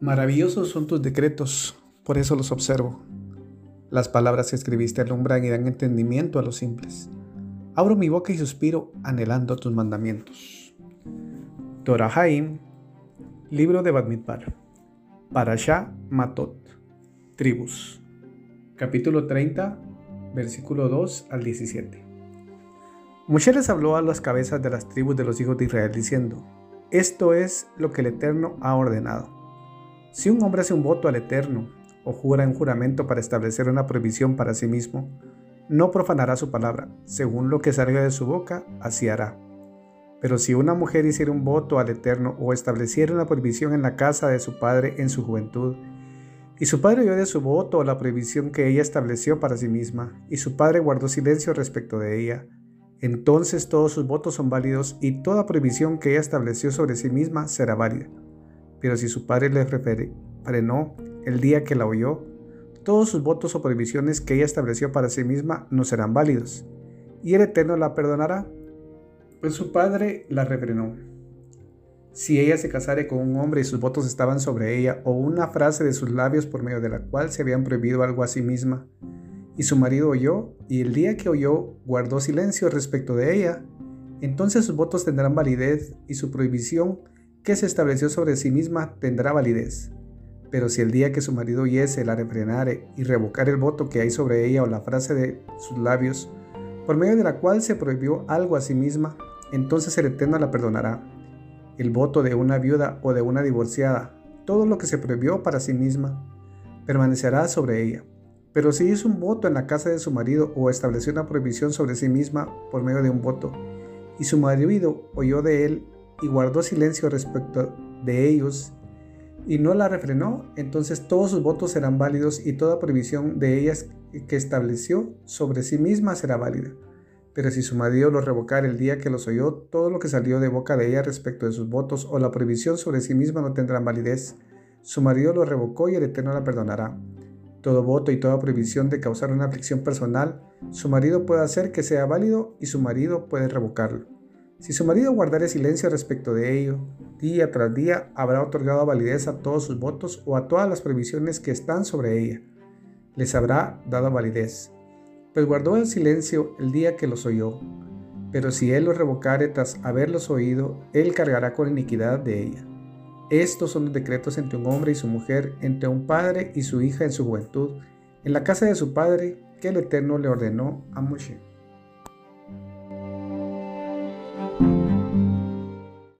Maravillosos son tus decretos, por eso los observo. Las palabras que escribiste alumbran y dan entendimiento a los simples. Abro mi boca y suspiro anhelando tus mandamientos. Torahaim, libro de Badmitbar. Parashá Matot, tribus. Capítulo 30, versículo 2 al 17. Moshe les habló a las cabezas de las tribus de los hijos de Israel diciendo, Esto es lo que el Eterno ha ordenado. Si un hombre hace un voto al Eterno o jura un juramento para establecer una prohibición para sí mismo, no profanará su palabra, según lo que salga de su boca, así hará. Pero si una mujer hiciera un voto al Eterno o estableciera una prohibición en la casa de su padre en su juventud, y su padre oyó de su voto la prohibición que ella estableció para sí misma, y su padre guardó silencio respecto de ella, entonces todos sus votos son válidos y toda prohibición que ella estableció sobre sí misma será válida. Pero si su padre le frenó el día que la oyó, todos sus votos o prohibiciones que ella estableció para sí misma no serán válidos, y el Eterno la perdonará, pues su padre la refrenó. Si ella se casare con un hombre y sus votos estaban sobre ella, o una frase de sus labios por medio de la cual se habían prohibido algo a sí misma, y su marido oyó, y el día que oyó guardó silencio respecto de ella, entonces sus votos tendrán validez y su prohibición que se estableció sobre sí misma tendrá validez. Pero si el día que su marido oyese la refrenare y revocar el voto que hay sobre ella o la frase de sus labios, por medio de la cual se prohibió algo a sí misma, entonces el Eterno la perdonará. El voto de una viuda o de una divorciada, todo lo que se prohibió para sí misma, permanecerá sobre ella pero si hizo un voto en la casa de su marido o estableció una prohibición sobre sí misma por medio de un voto, y su marido oyó de él y guardó silencio respecto de ellos, y no la refrenó, entonces todos sus votos serán válidos y toda prohibición de ellas que estableció sobre sí misma será válida. Pero si su marido lo revocara el día que los oyó, todo lo que salió de boca de ella respecto de sus votos o la prohibición sobre sí misma no tendrán validez. Su marido lo revocó y el Eterno la perdonará. Todo voto y toda prohibición de causar una aflicción personal, su marido puede hacer que sea válido y su marido puede revocarlo. Si su marido guardare silencio respecto de ello, día tras día habrá otorgado validez a todos sus votos o a todas las prohibiciones que están sobre ella. Les habrá dado validez, pues guardó el silencio el día que los oyó. Pero si él los revocare tras haberlos oído, él cargará con iniquidad de ella. Estos son los decretos entre un hombre y su mujer, entre un padre y su hija en su juventud, en la casa de su padre, que el Eterno le ordenó a Moshe.